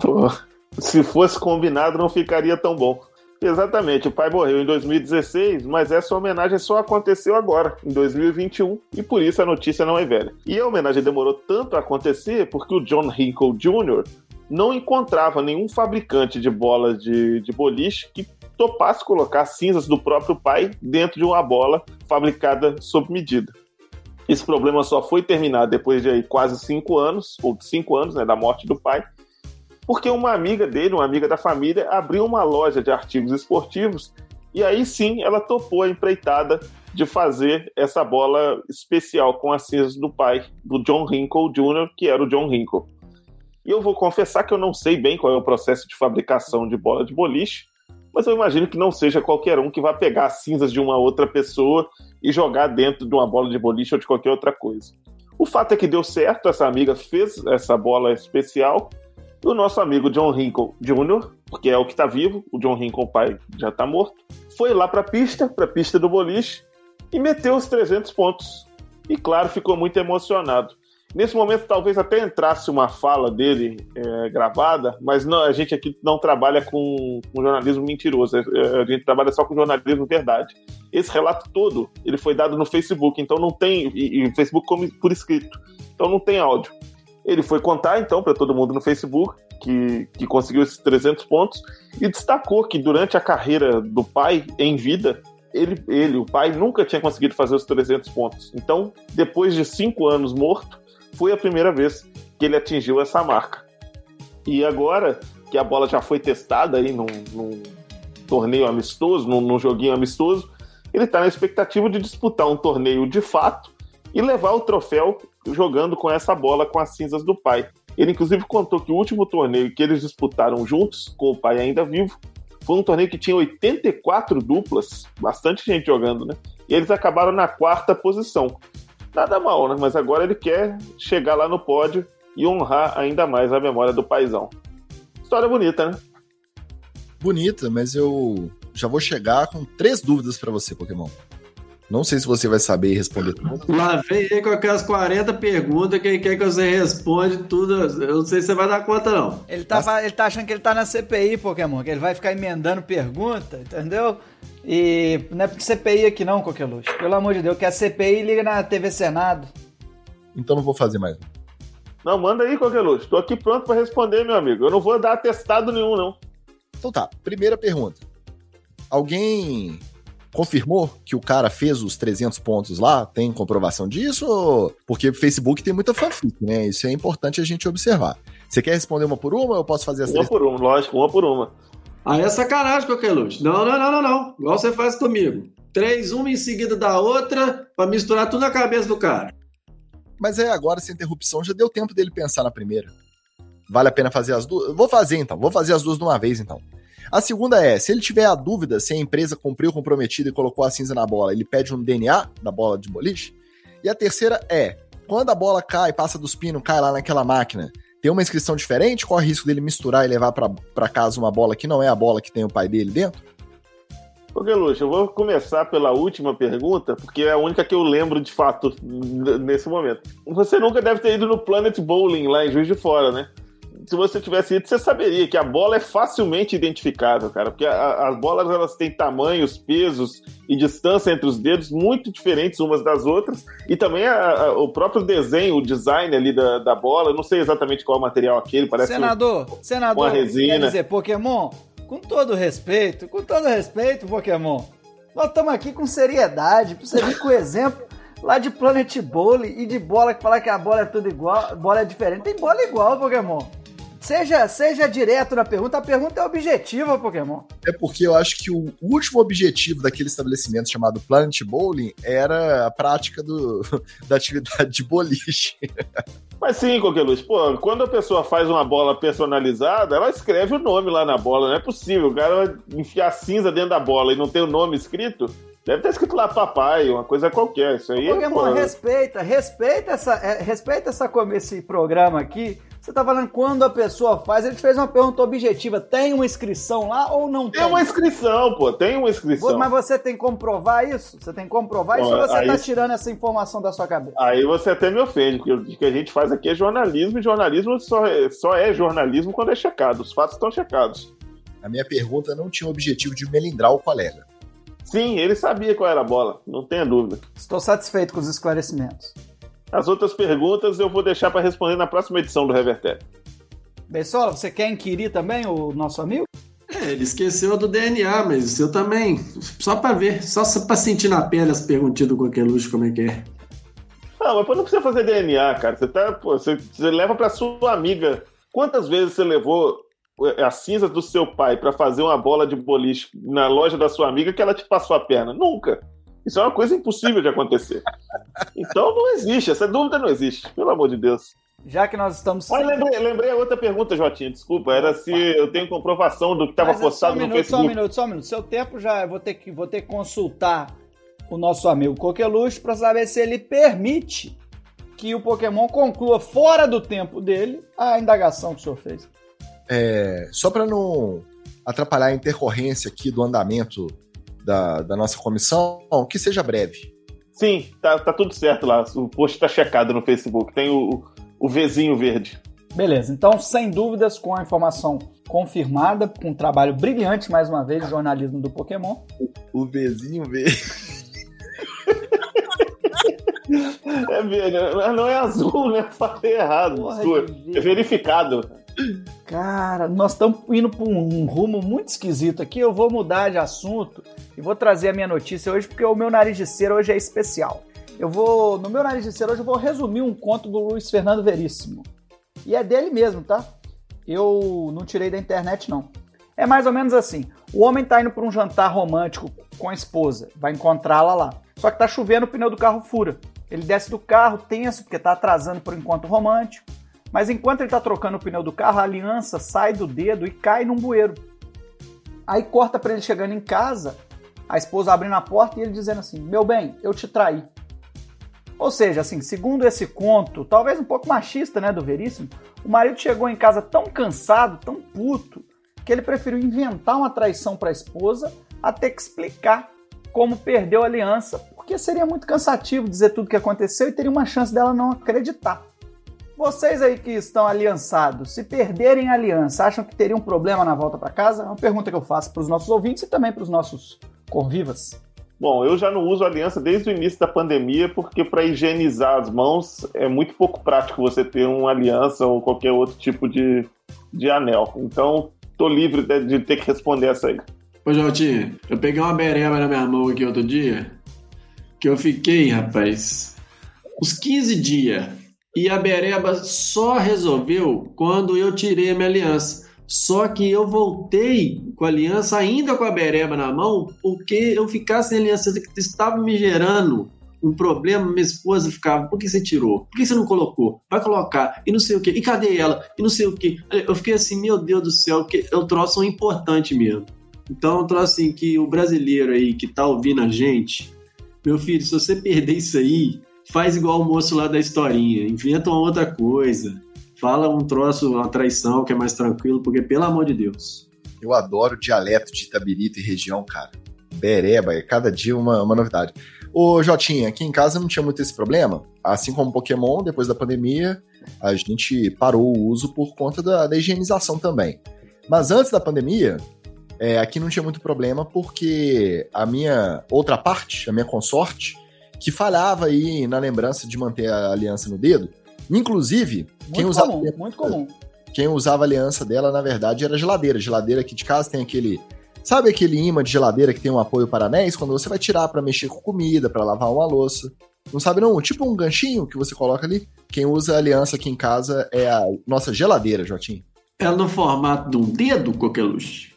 Pô, se fosse combinado, não ficaria tão bom. Exatamente, o pai morreu em 2016, mas essa homenagem só aconteceu agora, em 2021, e por isso a notícia não é velha. E a homenagem demorou tanto a acontecer porque o John Hinkle Jr. não encontrava nenhum fabricante de bolas de, de boliche que topasse colocar cinzas do próprio pai dentro de uma bola fabricada sob medida. Esse problema só foi terminar depois de aí, quase cinco anos, ou cinco anos né, da morte do pai, porque uma amiga dele, uma amiga da família, abriu uma loja de artigos esportivos e aí sim ela topou a empreitada de fazer essa bola especial com as cinzas do pai, do John Hinkle Jr., que era o John Hinkle. E eu vou confessar que eu não sei bem qual é o processo de fabricação de bola de boliche, mas eu imagino que não seja qualquer um que vá pegar as cinzas de uma outra pessoa e jogar dentro de uma bola de boliche ou de qualquer outra coisa. O fato é que deu certo, essa amiga fez essa bola especial o nosso amigo John Hinkle Jr., porque é o que está vivo, o John Hinkle pai já está morto, foi lá para a pista, para a pista do boliche, e meteu os 300 pontos. E claro, ficou muito emocionado. Nesse momento, talvez até entrasse uma fala dele é, gravada, mas não, a gente aqui não trabalha com, com jornalismo mentiroso, é, é, a gente trabalha só com jornalismo verdade. Esse relato todo, ele foi dado no Facebook, então não tem, e, e Facebook por escrito, então não tem áudio. Ele foi contar, então, para todo mundo no Facebook que, que conseguiu esses 300 pontos e destacou que durante a carreira do pai em vida, ele, ele, o pai, nunca tinha conseguido fazer os 300 pontos. Então, depois de cinco anos morto, foi a primeira vez que ele atingiu essa marca. E agora que a bola já foi testada aí num, num torneio amistoso, num, num joguinho amistoso, ele está na expectativa de disputar um torneio de fato e levar o troféu jogando com essa bola com as cinzas do pai. Ele, inclusive, contou que o último torneio que eles disputaram juntos, com o pai ainda vivo, foi um torneio que tinha 84 duplas, bastante gente jogando, né? E eles acabaram na quarta posição. Nada mal, né? Mas agora ele quer chegar lá no pódio e honrar ainda mais a memória do paizão. História bonita, né? Bonita, mas eu já vou chegar com três dúvidas para você, Pokémon. Não sei se você vai saber responder tudo. Lá vem aí com aquelas 40 perguntas, quem quer que você responde tudo. Eu não sei se você vai dar conta, não. Ele tá, ele tá achando que ele tá na CPI, Pokémon, que ele vai ficar emendando pergunta, entendeu? E não é porque CPI aqui não, Coqueluche. Pelo amor de Deus, que a CPI liga na TV Senado. Então não vou fazer mais. Não, manda aí, Coqueluche. Tô aqui pronto para responder, meu amigo. Eu não vou dar atestado nenhum, não. Então tá, primeira pergunta. Alguém confirmou que o cara fez os 300 pontos lá? Tem comprovação disso? Porque o Facebook tem muita fanfic, né? Isso é importante a gente observar. Você quer responder uma por uma ou eu posso fazer as Uma três? por uma, lógico, uma por uma. Aí é sacanagem, Coqueluche. Não, não, não, não, não. Igual você faz comigo. Três, uma em seguida da outra, pra misturar tudo na cabeça do cara. Mas é agora, sem interrupção, já deu tempo dele pensar na primeira. Vale a pena fazer as duas? Vou fazer então, vou fazer as duas de uma vez então. A segunda é, se ele tiver a dúvida se a empresa cumpriu o comprometido e colocou a cinza na bola, ele pede um DNA da bola de boliche. E a terceira é, quando a bola cai, passa dos pinos, cai lá naquela máquina, tem uma inscrição diferente? Corre o risco dele misturar e levar pra casa uma bola que não é a bola que tem o pai dele dentro? Coqueluche, eu vou começar pela última pergunta, porque é a única que eu lembro de fato nesse momento. Você nunca deve ter ido no Planet Bowling lá em Juiz de Fora, né? Se você tivesse ido, você saberia que a bola é facilmente identificável, cara, porque a- as bolas elas têm tamanhos, pesos e distância entre os dedos muito diferentes umas das outras, e também a- a- o próprio desenho, o design ali da, da bola, eu não sei exatamente qual é o material aquele, parece um- senador, senador, uma resina. quer dizer, Pokémon, com todo respeito, com todo respeito, Pokémon, nós estamos aqui com seriedade, pra você vir com o exemplo lá de Planet Bowling e de bola, que falar que a bola é tudo igual, bola é diferente, tem bola igual, Pokémon. Seja, seja direto na pergunta, a pergunta é objetiva, Pokémon. É porque eu acho que o último objetivo daquele estabelecimento chamado Planet Bowling era a prática do, da atividade de boliche. Mas sim, Coqueluche, pô, quando a pessoa faz uma bola personalizada, ela escreve o nome lá na bola, não é possível. O cara vai enfiar cinza dentro da bola e não tem o nome escrito. Deve ter escrito lá papai, uma coisa qualquer. Isso aí é. Pokémon, pô, respeita, respeita, essa, é, respeita essa, como esse programa aqui. Você tá falando quando a pessoa faz, ele te fez uma pergunta objetiva. Tem uma inscrição lá ou não tem? Tem uma inscrição, pô, tem uma inscrição. Mas você tem que comprovar isso? Você tem que comprovar isso ou você aí- tá tirando essa informação da sua cabeça? Aí você até me ofende, porque o que a gente faz aqui é jornalismo, e jornalismo só é, só é jornalismo quando é checado. Os fatos estão checados. A minha pergunta não tinha o objetivo de melindrar o colega. Sim, ele sabia qual era a bola, não tenha dúvida. Estou satisfeito com os esclarecimentos. As outras perguntas eu vou deixar para responder na próxima edição do Revertério. Bessola, você quer inquirir também o nosso amigo? É, ele esqueceu do DNA, mas eu também. Só pra ver, só pra sentir na pele as perguntinhas do coqueluche como é que é. Não, mas pô, não precisa fazer DNA, cara. Você, tá, pô, você, você leva pra sua amiga. Quantas vezes você levou a cinza do seu pai para fazer uma bola de boliche na loja da sua amiga que ela te passou a perna? Nunca. Isso é uma coisa impossível de acontecer. Então não existe, essa dúvida não existe, pelo amor de Deus. Já que nós estamos. Mas lembrei, lembrei a outra pergunta, Jotinha, desculpa. Era se eu tenho comprovação do que estava postado só um no minuto, Facebook. Só um minuto, só um minuto. Seu tempo já eu vou ter que, vou ter que consultar o nosso amigo Coqueluche para saber se ele permite que o Pokémon conclua fora do tempo dele a indagação que o senhor fez. É, só para não atrapalhar a intercorrência aqui do andamento da, da nossa comissão, que seja breve. Sim, tá, tá tudo certo lá. O post tá checado no Facebook. Tem o, o Vzinho verde. Beleza, então, sem dúvidas, com a informação confirmada, com um trabalho brilhante, mais uma vez, de jornalismo do Pokémon. O Vzinho verde. É verde, não é azul, né? Falei errado. Porra. É verificado. Cara, nós estamos indo para um rumo muito esquisito aqui. Eu vou mudar de assunto e vou trazer a minha notícia hoje, porque o meu nariz de cera hoje é especial. Eu vou, no meu nariz de cera hoje, eu vou resumir um conto do Luiz Fernando Veríssimo. E é dele mesmo, tá? Eu não tirei da internet, não. É mais ou menos assim: o homem tá indo para um jantar romântico com a esposa, vai encontrá-la lá. Só que tá chovendo, o pneu do carro fura. Ele desce do carro, tenso, porque tá atrasando por encontro romântico. Mas enquanto ele tá trocando o pneu do carro, a aliança sai do dedo e cai num bueiro. Aí corta para ele chegando em casa, a esposa abrindo a porta e ele dizendo assim: Meu bem, eu te traí. Ou seja, assim, segundo esse conto, talvez um pouco machista, né, do Veríssimo, o marido chegou em casa tão cansado, tão puto, que ele preferiu inventar uma traição para a esposa a ter que explicar como perdeu a aliança, porque seria muito cansativo dizer tudo o que aconteceu e teria uma chance dela não acreditar. Vocês aí que estão aliançados, se perderem a aliança, acham que teriam um problema na volta para casa? É uma pergunta que eu faço para os nossos ouvintes e também para os nossos convivas. Bom, eu já não uso aliança desde o início da pandemia, porque para higienizar as mãos é muito pouco prático você ter uma aliança ou qualquer outro tipo de, de anel. Então, tô livre de, de ter que responder essa aí. Ô, Jotinho, eu peguei uma bereba na minha mão aqui outro dia, que eu fiquei, rapaz, uns 15 dias. E a bereba só resolveu quando eu tirei a minha aliança. Só que eu voltei com a aliança ainda com a bereba na mão, porque eu ficar sem aliança estava me gerando um problema. Minha esposa ficava: por que você tirou? Por que você não colocou? Vai colocar. E não sei o que. E cadê ela? E não sei o que. Eu fiquei assim: meu Deus do céu, que é um troço importante mesmo. Então, um troço assim que o brasileiro aí que tá ouvindo a gente, meu filho, se você perder isso aí, faz igual o moço lá da historinha, inventa uma outra coisa. Fala um troço, uma traição que é mais tranquilo, porque pelo amor de Deus. Eu adoro o dialeto de Itabirito e região, cara. Bereba, é cada dia uma, uma novidade. Ô, Jotinha, aqui em casa não tinha muito esse problema. Assim como Pokémon, depois da pandemia, a gente parou o uso por conta da, da higienização também. Mas antes da pandemia, é, aqui não tinha muito problema, porque a minha outra parte, a minha consorte, que falhava aí na lembrança de manter a aliança no dedo, inclusive, Muito quem usava, comum, muito comum. quem usava a aliança dela, na verdade, era a geladeira. A geladeira aqui de casa tem aquele. Sabe aquele imã de geladeira que tem um apoio para anéis? Quando você vai tirar para mexer com comida, para lavar uma louça. Não sabe não? Tipo um ganchinho que você coloca ali. Quem usa a aliança aqui em casa é a nossa geladeira, Jotinho. É no formato de um dedo, coqueluche?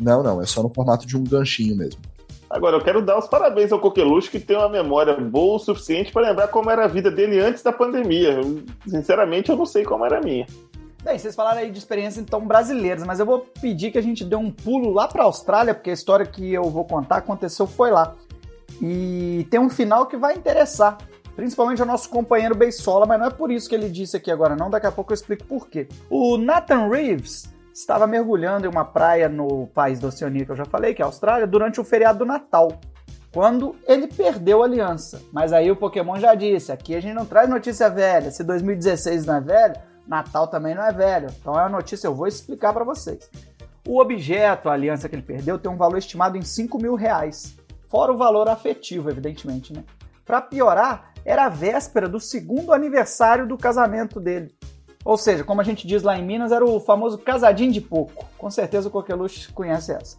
Não, não, é só no formato de um ganchinho mesmo. Agora, eu quero dar os parabéns ao Coqueluche, que tem uma memória boa o suficiente para lembrar como era a vida dele antes da pandemia. Eu, sinceramente, eu não sei como era a minha. Bem, vocês falaram aí de experiências então brasileiras, mas eu vou pedir que a gente dê um pulo lá para a Austrália, porque a história que eu vou contar aconteceu foi lá. E tem um final que vai interessar, principalmente ao nosso companheiro Beisola, mas não é por isso que ele disse aqui agora não, daqui a pouco eu explico por quê. O Nathan Reeves estava mergulhando em uma praia no país da Oceania que eu já falei, que é a Austrália, durante o feriado do Natal. Quando ele perdeu a aliança. Mas aí o Pokémon já disse: aqui a gente não traz notícia velha. Se 2016 não é velho, Natal também não é velho. Então é uma notícia, eu vou explicar para vocês. O objeto, a aliança que ele perdeu, tem um valor estimado em 5 mil reais. Fora o valor afetivo, evidentemente, né? Para piorar, era a véspera do segundo aniversário do casamento dele. Ou seja, como a gente diz lá em Minas, era o famoso casadinho de pouco. Com certeza o Coqueluche conhece essa.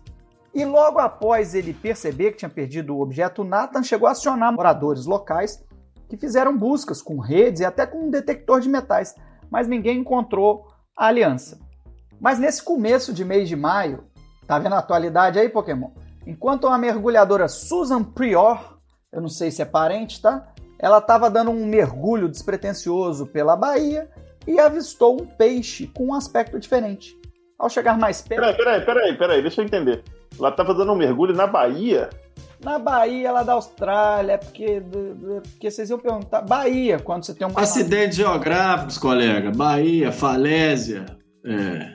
E logo após ele perceber que tinha perdido o objeto, Nathan chegou a acionar moradores locais que fizeram buscas com redes e até com um detector de metais, mas ninguém encontrou a aliança. Mas nesse começo de mês de maio, tá vendo a atualidade aí, Pokémon? Enquanto a mergulhadora Susan Prior, eu não sei se é parente, tá? Ela estava dando um mergulho despretensioso pela baía e avistou um peixe com um aspecto diferente. Ao chegar mais perto. Peraí, peraí, peraí, peraí, deixa eu entender. Ela estava dando um mergulho na Bahia. Na Bahia, lá da Austrália, é porque, porque vocês iam perguntar. Bahia, quando você tem um. Acidentes geográficos, colega. Bahia, falésia, é,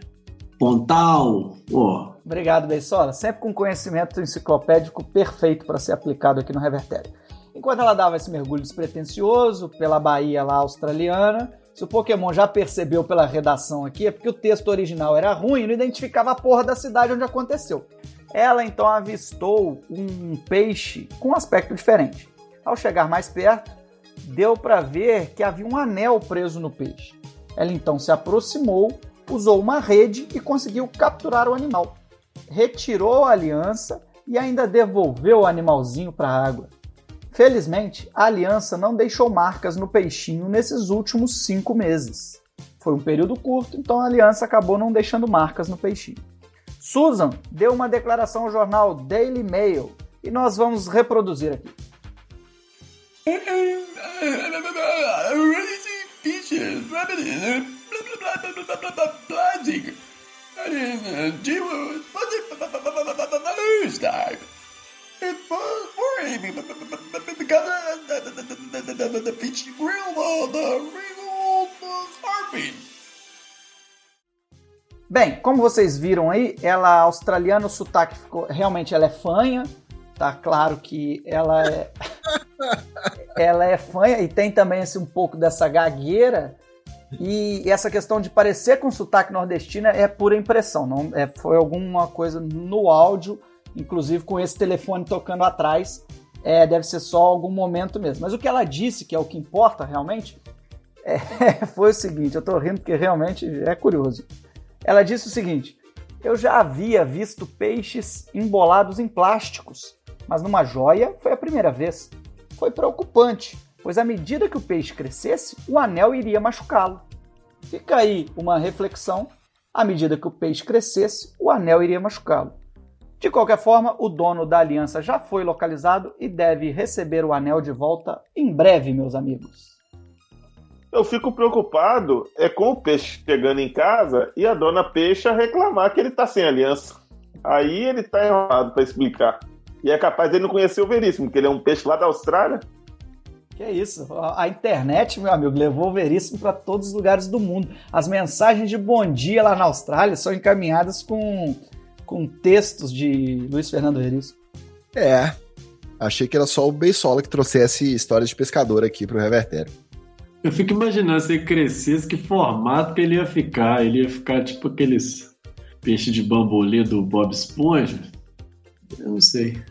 Pontal. Oh. Obrigado, Beisola. Sempre com conhecimento enciclopédico perfeito para ser aplicado aqui no Revertério. Enquanto ela dava esse mergulho despretensioso pela Bahia lá australiana, se o Pokémon já percebeu pela redação aqui, é porque o texto original era ruim e não identificava a porra da cidade onde aconteceu. Ela então avistou um peixe com um aspecto diferente. Ao chegar mais perto, deu para ver que havia um anel preso no peixe. Ela então se aproximou, usou uma rede e conseguiu capturar o animal. Retirou a aliança e ainda devolveu o animalzinho para a água. Felizmente, a aliança não deixou marcas no peixinho nesses últimos cinco meses. Foi um período curto, então a aliança acabou não deixando marcas no peixinho. Susan deu uma declaração ao jornal Daily Mail e nós vamos reproduzir aqui. Bem, como vocês viram aí, ela australiana, o sotaque ficou. Realmente ela é fanha. Tá claro que ela é. ela é fanha e tem também esse, um pouco dessa gagueira. E essa questão de parecer com sotaque nordestino é pura impressão, não é, foi alguma coisa no áudio, inclusive com esse telefone tocando atrás, é, deve ser só algum momento mesmo. Mas o que ela disse, que é o que importa realmente, é, foi o seguinte: eu tô rindo porque realmente é curioso. Ela disse o seguinte: Eu já havia visto peixes embolados em plásticos, mas numa joia foi a primeira vez. Foi preocupante, pois à medida que o peixe crescesse, o anel iria machucá-lo. Fica aí uma reflexão: à medida que o peixe crescesse, o anel iria machucá-lo. De qualquer forma, o dono da aliança já foi localizado e deve receber o anel de volta em breve, meus amigos. Eu fico preocupado é com o peixe chegando em casa e a dona peixe reclamar que ele tá sem aliança. Aí ele tá errado para explicar. E é capaz de ele não conhecer o Veríssimo, porque ele é um peixe lá da Austrália. Que isso, a internet, meu amigo, levou o Veríssimo para todos os lugares do mundo. As mensagens de bom dia lá na Austrália são encaminhadas com, com textos de Luiz Fernando Veríssimo. É, achei que era só o Beisola que trouxesse histórias de pescador aqui pro Revertério. Eu fico imaginando se ele crescesse, que formato que ele ia ficar. Ele ia ficar tipo aqueles peixes de bambolê do Bob Esponja. Eu não sei.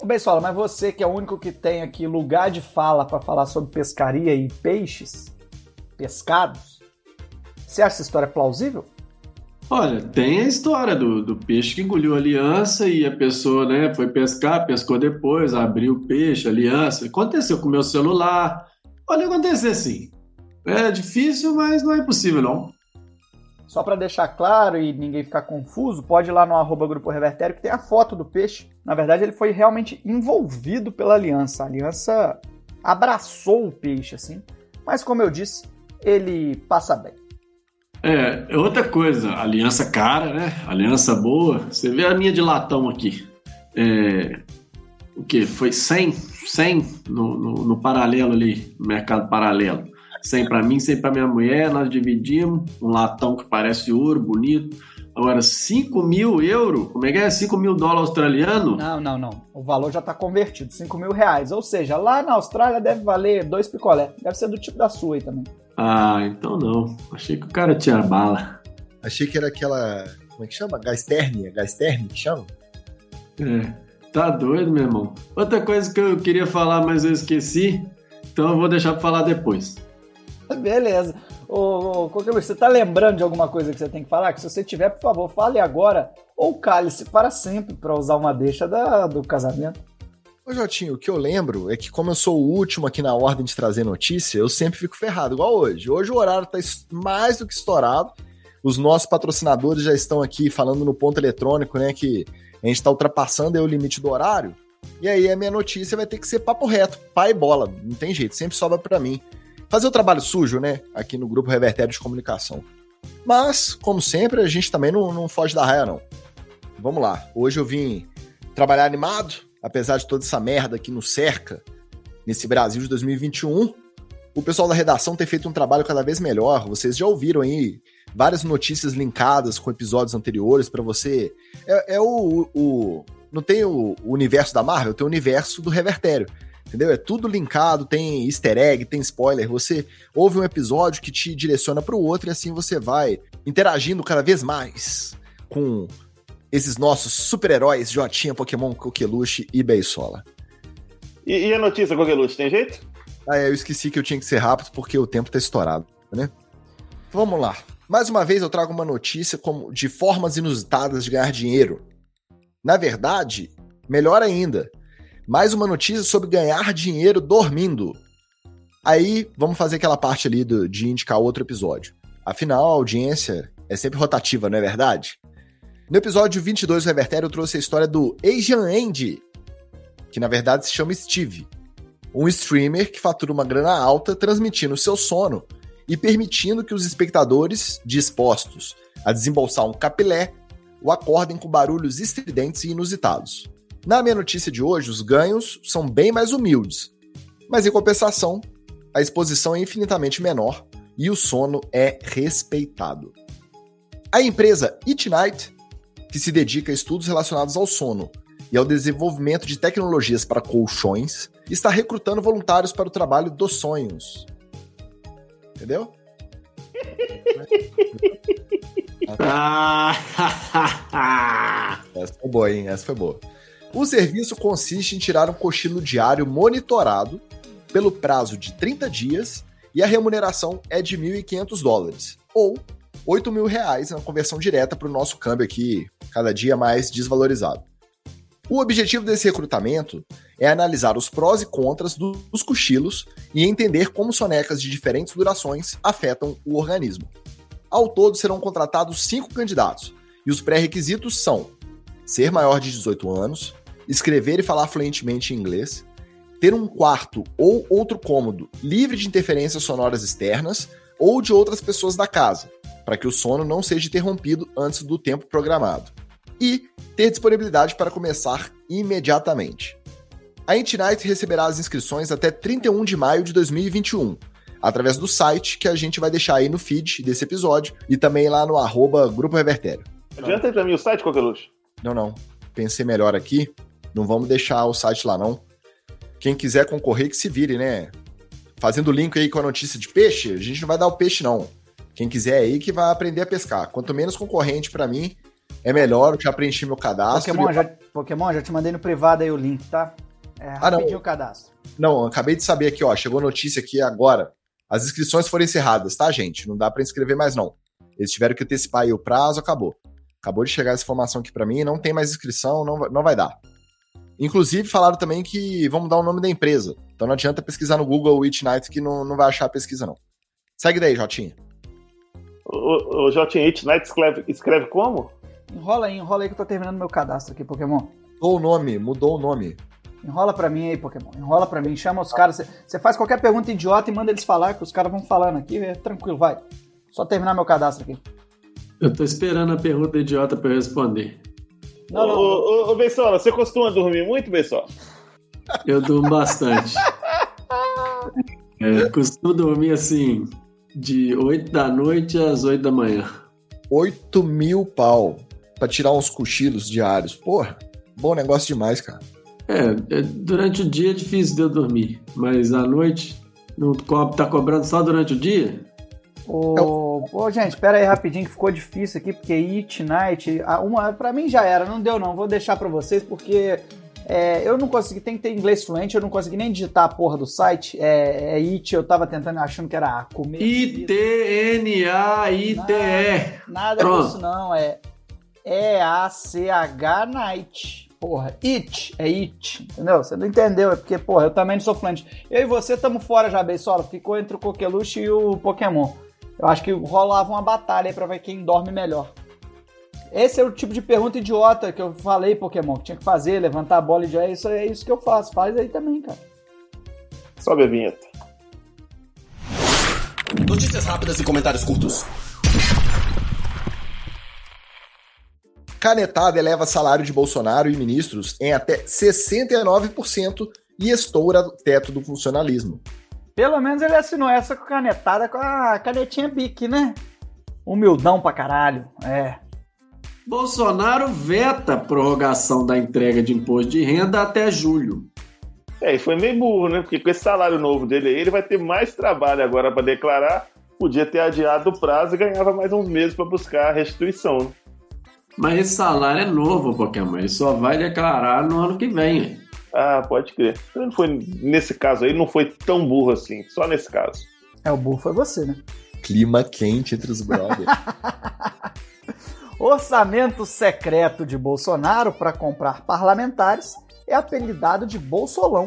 Ô Beisola, mas você que é o único que tem aqui lugar de fala para falar sobre pescaria e peixes, pescados, você acha essa história plausível? Olha, tem a história do, do peixe que engoliu a aliança e a pessoa né, foi pescar, pescou depois, abriu o peixe, a aliança. Aconteceu com o meu celular, Pode acontecer sim. É difícil, mas não é impossível não. Só para deixar claro e ninguém ficar confuso, pode ir lá no arroba Grupo Revertério que tem a foto do peixe. Na verdade, ele foi realmente envolvido pela aliança. A aliança abraçou o peixe, assim. Mas como eu disse, ele passa bem. É, outra coisa, aliança cara, né? Aliança boa. Você vê a minha de latão aqui. É, o que? Foi 100, 100 no, no, no, paralelo ali, no mercado paralelo. 100 para mim, 100 para minha mulher, nós dividimos, um latão que parece ouro, bonito. Agora, 5 mil euros, como é que é? 5 mil dólares australiano? Não, não, não. O valor já está convertido, 5 mil reais. Ou seja, lá na Austrália deve valer dois picolé. Deve ser do tipo da sua aí também. Ah, então não. Achei que o cara tinha bala. Achei que era aquela Como é que chama? Gás térmia? Gás térmico que chama? É, tá doido, meu irmão. Outra coisa que eu queria falar, mas eu esqueci, então eu vou deixar pra falar depois. Beleza. Ô, ô Coqueluche, você tá lembrando de alguma coisa que você tem que falar? Que se você tiver, por favor, fale agora ou cale-se para sempre para usar uma deixa da, do casamento. Ô, Jotinho, o que eu lembro é que, como eu sou o último aqui na ordem de trazer notícia, eu sempre fico ferrado, igual hoje. Hoje o horário tá mais do que estourado. Os nossos patrocinadores já estão aqui falando no ponto eletrônico, né? Que a gente tá ultrapassando o limite do horário. E aí a minha notícia vai ter que ser papo reto, pai bola. Não tem jeito, sempre sobra pra mim. Fazer o trabalho sujo, né? Aqui no grupo Revertério de Comunicação. Mas, como sempre, a gente também não, não foge da raia, não. Vamos lá. Hoje eu vim trabalhar animado, apesar de toda essa merda que nos cerca nesse Brasil de 2021. O pessoal da redação tem feito um trabalho cada vez melhor. Vocês já ouviram aí várias notícias linkadas com episódios anteriores para você. É, é o, o- Não tem o, o universo da Marvel, tem o universo do Revertério. Entendeu? É tudo linkado, tem easter egg, tem spoiler. Você ouve um episódio que te direciona para o outro e assim você vai interagindo cada vez mais com esses nossos super-heróis Jotinha, Pokémon, Coqueluche e Beisola. E, e a notícia, Coqueluche, tem jeito? Ah, é, eu esqueci que eu tinha que ser rápido porque o tempo tá estourado, né? Vamos lá. Mais uma vez eu trago uma notícia como de formas inusitadas de ganhar dinheiro. Na verdade, melhor ainda, mais uma notícia sobre ganhar dinheiro dormindo. Aí, vamos fazer aquela parte ali do- de indicar outro episódio. Afinal, a audiência é sempre rotativa, não é verdade? No episódio 22 do Revertério, eu trouxe a história do Asian Andy, que na verdade se chama Steve um streamer que fatura uma grana alta transmitindo seu sono e permitindo que os espectadores dispostos a desembolsar um capilé o acordem com barulhos estridentes e inusitados. Na minha notícia de hoje, os ganhos são bem mais humildes, mas em compensação, a exposição é infinitamente menor e o sono é respeitado. A empresa Eat Night, que se dedica a estudos relacionados ao sono e ao desenvolvimento de tecnologias para colchões, está recrutando voluntários para o trabalho dos sonhos. Entendeu? Ah, Essa foi boa, hein? Essa foi boa. O serviço consiste em tirar um cochilo diário monitorado pelo prazo de 30 dias e a remuneração é de 1.500 dólares, ou 8 mil reais na conversão direta para o nosso câmbio aqui, cada dia mais desvalorizado. O objetivo desse recrutamento é analisar os prós e contras do- dos cochilos e entender como sonecas de diferentes durações afetam o organismo. Ao todo serão contratados cinco candidatos, e os pré-requisitos são ser maior de 18 anos, escrever e falar fluentemente em inglês, ter um quarto ou outro cômodo livre de interferências sonoras externas ou de outras pessoas da casa, para que o sono não seja interrompido antes do tempo programado, e ter disponibilidade para começar imediatamente. A Intnight receberá as inscrições até 31 de maio de 2021, através do site que a gente vai deixar aí no feed desse episódio e também lá no arroba Grupo Revertério. Adianta aí pra mim o site, Coqueluche? Não, não. Pensei melhor aqui. Não vamos deixar o site lá, não. Quem quiser concorrer, que se vire, né? Fazendo link aí com a notícia de peixe, a gente não vai dar o peixe, não. Quem quiser aí que vai aprender a pescar. Quanto menos concorrente pra mim, é melhor. Eu já preenchi meu cadastro. Pokémon já, Pokémon, já te mandei no privado aí o link, tá? É Ah, não. o cadastro. Não, acabei de saber aqui, ó. Chegou notícia aqui agora. As inscrições foram encerradas, tá, gente? Não dá pra inscrever mais, não. Eles tiveram que antecipar aí o prazo, acabou. Acabou de chegar essa informação aqui pra mim, não tem mais inscrição, não vai, não vai dar. Inclusive, falaram também que vão mudar o nome da empresa. Então não adianta pesquisar no Google Witch Night que não, não vai achar a pesquisa, não. Segue daí, Jotinha. O, o Jotinha It Night escreve, escreve como? Enrola aí, enrola aí que eu tô terminando meu cadastro aqui, Pokémon. Mudou o nome, mudou o nome. Enrola pra mim aí, Pokémon. Enrola pra mim, chama os caras. Você faz qualquer pergunta idiota e manda eles falar, que os caras vão falando aqui. É tranquilo, vai. Só terminar meu cadastro aqui. eu tô esperando a pergunta idiota pra eu responder. Não, não. Ô, ô, ô Beisola, você costuma dormir muito, Beisola? Eu durmo bastante. É, costumo dormir assim, de 8 da noite às 8 da manhã. 8 mil pau pra tirar uns cochilos diários. Porra, bom negócio demais, cara. É, é, durante o dia é difícil de eu dormir, mas à noite não tá cobrando só durante o dia? Ô, ô, gente, espera aí rapidinho que ficou difícil aqui, porque It Night, a- uma, pra mim já era, não deu não, vou deixar pra vocês, porque é, eu não consegui, tem que ter inglês fluente, eu não consegui nem digitar a porra do site, é, é It, eu tava tentando, achando que era comer. I-T-N-A-I-T-E. Nada disso não, é E-A-C-H Night. Porra, it, é it, entendeu? Você não entendeu, é porque, porra, eu também não sou fluente. Eu e você estamos fora já, Beisola. Ficou entre o Coqueluche e o Pokémon. Eu acho que rolava uma batalha aí pra ver quem dorme melhor. Esse é o tipo de pergunta idiota que eu falei, Pokémon, que tinha que fazer, levantar a bola e já é isso, é isso que eu faço. Faz aí também, cara. Sobe a vinheta. Notícias rápidas e comentários curtos. Canetada eleva salário de Bolsonaro e ministros em até 69% e estoura o teto do funcionalismo. Pelo menos ele assinou essa com canetada com a canetinha Bic, né? Humildão pra caralho, é. Bolsonaro veta a prorrogação da entrega de imposto de renda até julho. É, e foi meio burro, né? Porque com esse salário novo dele aí, ele vai ter mais trabalho agora pra declarar. Podia ter adiado o prazo e ganhava mais uns meses pra buscar a restituição. né? Mas esse salário é novo, Pokémon. Ele só vai declarar no ano que vem. né? Ah, pode crer. Não foi, nesse caso aí, não foi tão burro assim. Só nesse caso. É, o burro foi você, né? Clima quente entre os brothers. Orçamento secreto de Bolsonaro para comprar parlamentares é apelidado de Bolsolão.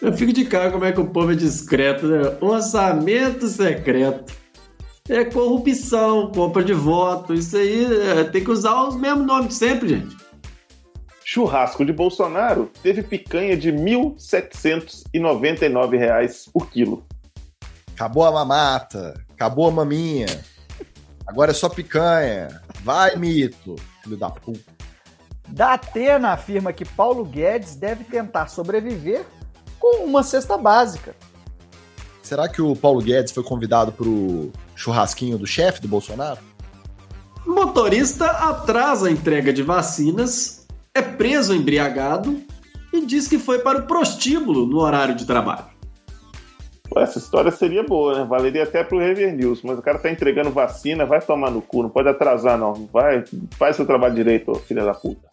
Eu fico de cara como é que o povo é discreto, né? Orçamento secreto. É corrupção, compra de voto. Isso aí é, tem que usar os mesmos nomes sempre, gente. Churrasco de Bolsonaro teve picanha de 1.799 reais por quilo. Acabou a mamata, acabou a maminha. Agora é só picanha. Vai, mito, filho da puta. Datena afirma que Paulo Guedes deve tentar sobreviver com uma cesta básica. Será que o Paulo Guedes foi convidado pro churrasquinho do chefe do Bolsonaro? Motorista atrasa a entrega de vacinas, é preso embriagado e diz que foi para o prostíbulo no horário de trabalho. Essa história seria boa, né? Valeria até pro Rever News, mas o cara tá entregando vacina, vai tomar no cu, não pode atrasar, não. Vai, faz seu trabalho direito, filha da puta.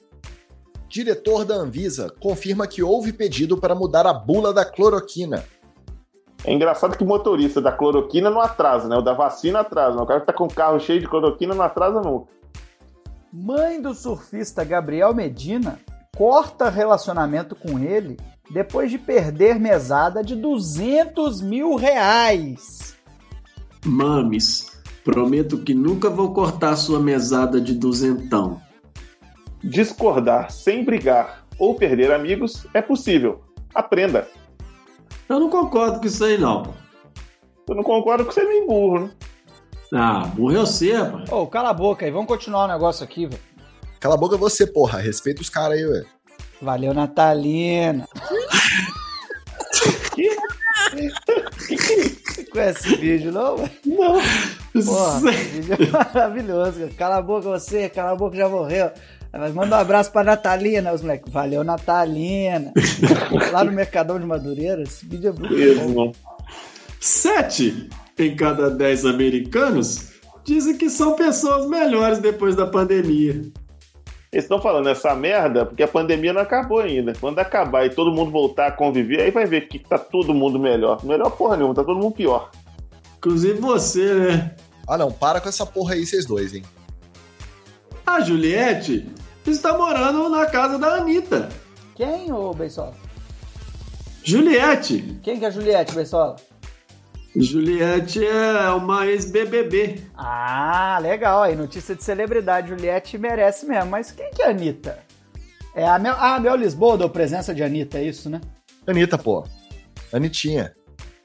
Diretor da Anvisa confirma que houve pedido para mudar a bula da cloroquina. É engraçado que o motorista da cloroquina não atrasa, né? O da vacina atrasa. né? O cara que tá com o carro cheio de cloroquina não atrasa nunca. Mãe do surfista Gabriel Medina corta relacionamento com ele depois de perder mesada de 200 mil reais. Mames, prometo que nunca vou cortar sua mesada de duzentão. Discordar sem brigar ou perder amigos é possível. Aprenda. Eu não concordo com isso aí, não. Eu não concordo com você é meio burro, né? Ah, burro é você, rapaz. Ô, cala a boca aí, vamos continuar o negócio aqui, velho. Cala a boca você, porra. Respeita os caras aí, ué. Valeu, Natalina. Você conhece esse vídeo, não? Não. Porra, esse vídeo é maravilhoso. cara. Cala a boca você, cala a boca já morreu. Mas manda um abraço pra Natalina, os moleques. Valeu, Natalina. Lá no Mercadão de Madureira, esse vídeo é muito bom. Sete em cada dez americanos dizem que são pessoas melhores depois da pandemia. Eles estão falando essa merda porque a pandemia não acabou ainda. Quando acabar e todo mundo voltar a conviver, aí vai ver que tá todo mundo melhor. Melhor porra nenhuma, tá todo mundo pior. Inclusive você, né? Ah, não. Para com essa porra aí, vocês dois, hein. A Juliette está morando na casa da Anitta. Quem, ô Beisola? Juliette. Quem que é a Juliette, Beisola? Juliette é uma ex-BBB. Ah, legal. Aí, notícia de celebridade. Juliette merece mesmo. Mas quem que é a Anitta? É a Mel, ah, a Mel Lisboa deu presença de Anitta, é isso, né? Anitta, pô. Anitinha.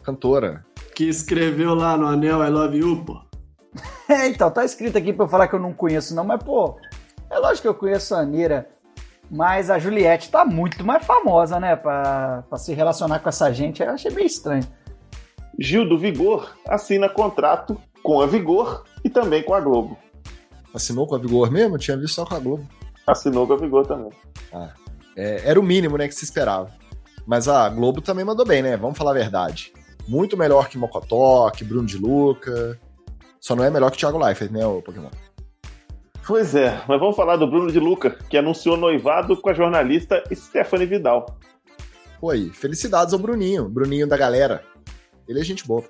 Cantora. Que escreveu lá no Anel I Love You, pô. É, então, tá escrito aqui pra eu falar que eu não conheço, não, mas, pô, é lógico que eu conheço a Anira, mas a Juliette tá muito mais famosa, né? Pra, pra se relacionar com essa gente, eu achei meio estranho. Gil do Vigor assina contrato com a Vigor e também com a Globo. Assinou com a Vigor mesmo? Eu tinha visto só com a Globo. Assinou com a Vigor também. É, era o mínimo, né, que se esperava. Mas a Globo também mandou bem, né? Vamos falar a verdade. Muito melhor que Mocotó, que Bruno de Luca. Só não é melhor que Thiago Leifert, né, o Pokémon? Pois é, mas vamos falar do Bruno de Luca, que anunciou noivado com a jornalista Stephanie Vidal. Pô aí, felicidades ao Bruninho, Bruninho da galera. Ele é gente boa.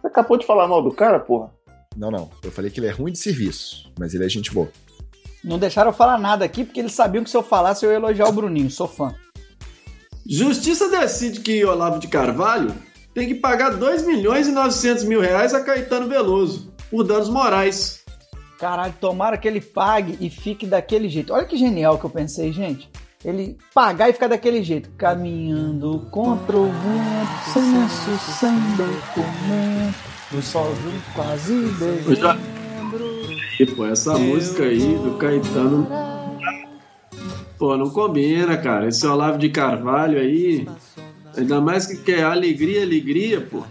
Você acabou de falar mal do cara, porra? Não, não. Eu falei que ele é ruim de serviço, mas ele é gente boa. Não deixaram eu falar nada aqui, porque eles sabiam que se eu falasse eu ia elogiar o Bruninho, sou fã. Justiça decide que Olavo de Carvalho tem que pagar 2 milhões e 900 mil reais a Caetano Veloso por danos morais. Caralho, tomara que ele pague e fique daquele jeito. Olha que genial que eu pensei, gente. Ele pagar e ficar daquele jeito. Caminhando contra o vento, sem lenço, sem documento. No sol de quase dezembro. E, pô, essa música aí do Caetano. Pô, não combina, cara. Esse Olavo de Carvalho aí. Ainda mais que quer alegria, alegria, pô.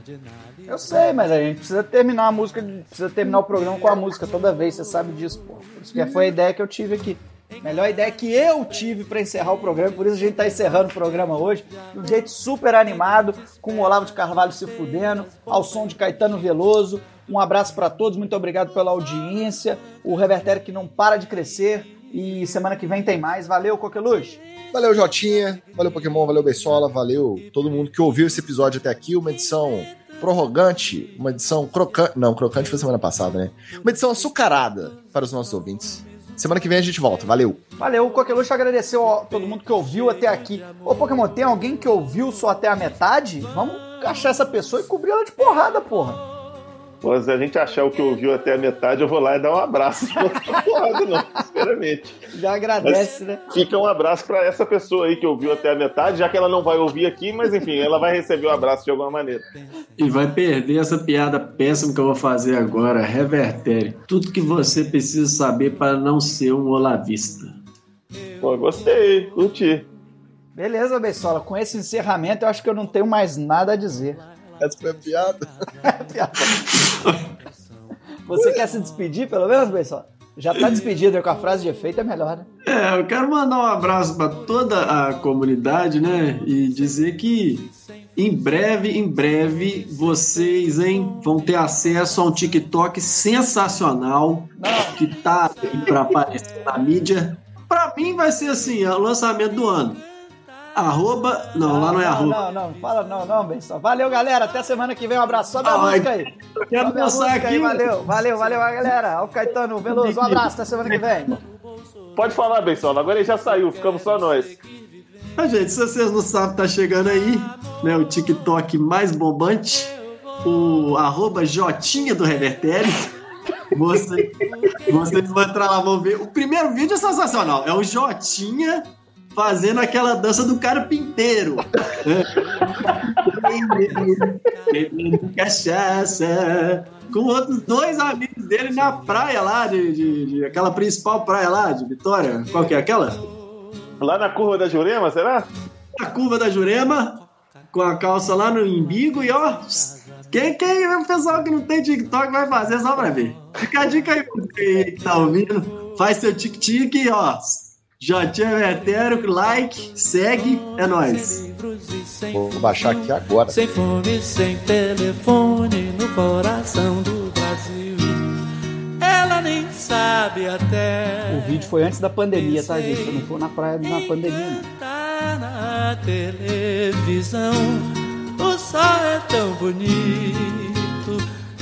Eu sei, mas a gente precisa terminar a música, precisa terminar o programa com a música toda vez, você sabe disso, pô. Por isso que foi a ideia que eu tive aqui. Melhor ideia que eu tive para encerrar o programa, por isso a gente tá encerrando o programa hoje, de um jeito super animado, com o Olavo de Carvalho se fudendo, ao som de Caetano Veloso. Um abraço para todos, muito obrigado pela audiência. O Revertério que não para de crescer e semana que vem tem mais. Valeu, Coqueluche! Valeu, Jotinha. Valeu, Pokémon. Valeu, Beisola. Valeu todo mundo que ouviu esse episódio até aqui. Uma edição prorrogante, uma edição crocante. Não, crocante foi semana passada, né? Uma edição açucarada para os nossos ouvintes. Semana que vem a gente volta. Valeu. Valeu, o Coqueluche agradeceu a todo mundo que ouviu até aqui. Ô, Pokémon, tem alguém que ouviu só até a metade? Vamos achar essa pessoa e cobrir ela de porrada, porra. Pô, se a gente achar o que ouviu até a metade, eu vou lá e dar um abraço. Não tá porrada, não, sinceramente. Já agradece, Mas né? Fica um abraço pra essa pessoa aí que ouviu até a metade, já que ela não vai ouvir aqui, mas enfim, ela vai receber o abraço de alguma maneira. E vai perder essa piada péssima que eu vou fazer agora, revertério. Tudo que você precisa saber para não ser um olavista. Pô, gostei, curti. Beleza, Beisola. Com esse encerramento, eu acho que eu não tenho mais nada a dizer. Essa foi a piada. Você quer se despedir, pelo menos, Beisola? Já tá despedido com a frase de efeito, é melhor, né? É, eu quero mandar um abraço para toda a comunidade, né? E dizer que em breve, em breve, vocês, hein, vão ter acesso a um TikTok sensacional que tá aí pra aparecer na mídia. Pra mim vai ser assim, é o lançamento do ano. Arroba. Não, lá não é não, arroba. Não, não, fala não, não, Beisola. Valeu, galera. Até semana que vem. Um abraço. Sobe a Ah, música aí. Eu quero Sobe a dançar música aí. aqui. Valeu, valeu, valeu, galera. Ó, o Caetano Veloso. Um abraço. Até semana que vem. Pode falar, Bensola, agora ele já saiu, ficamos só nós. Mas, gente, se vocês não sabem, tá chegando aí, né? O TikTok mais bombante, o arroba Jotinha do Revertério. Você, vocês vão entrar lá, vão ver. O primeiro vídeo é sensacional. É o Jotinha fazendo aquela dança do carpinteiro. Bebendo cachaça. Com outros dois amigos dele na praia lá, de, de- de- aquela principal praia lá de Vitória. Qual que é aquela? Lá na curva da Jurema, será? a curva da Jurema, com a calça lá no embigo e ó. Quem, quem é o pessoal que não tem TikTok vai fazer só pra ver. Fica a dica aí que tá ouvindo. Faz seu tic-tic, ó. Jotinha Vertério, like, segue, é nóis. Vou baixar aqui agora. Sem fome, sem telefone no coração do Brasil. Ela nem sabe até. O vídeo foi antes da pandemia, tá, gente? Eu não tô na praia na pandemia, não. Tá na televisão. O sol é tão bonito.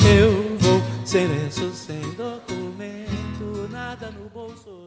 Eu vou ser isso sem documento. Nada no bolso,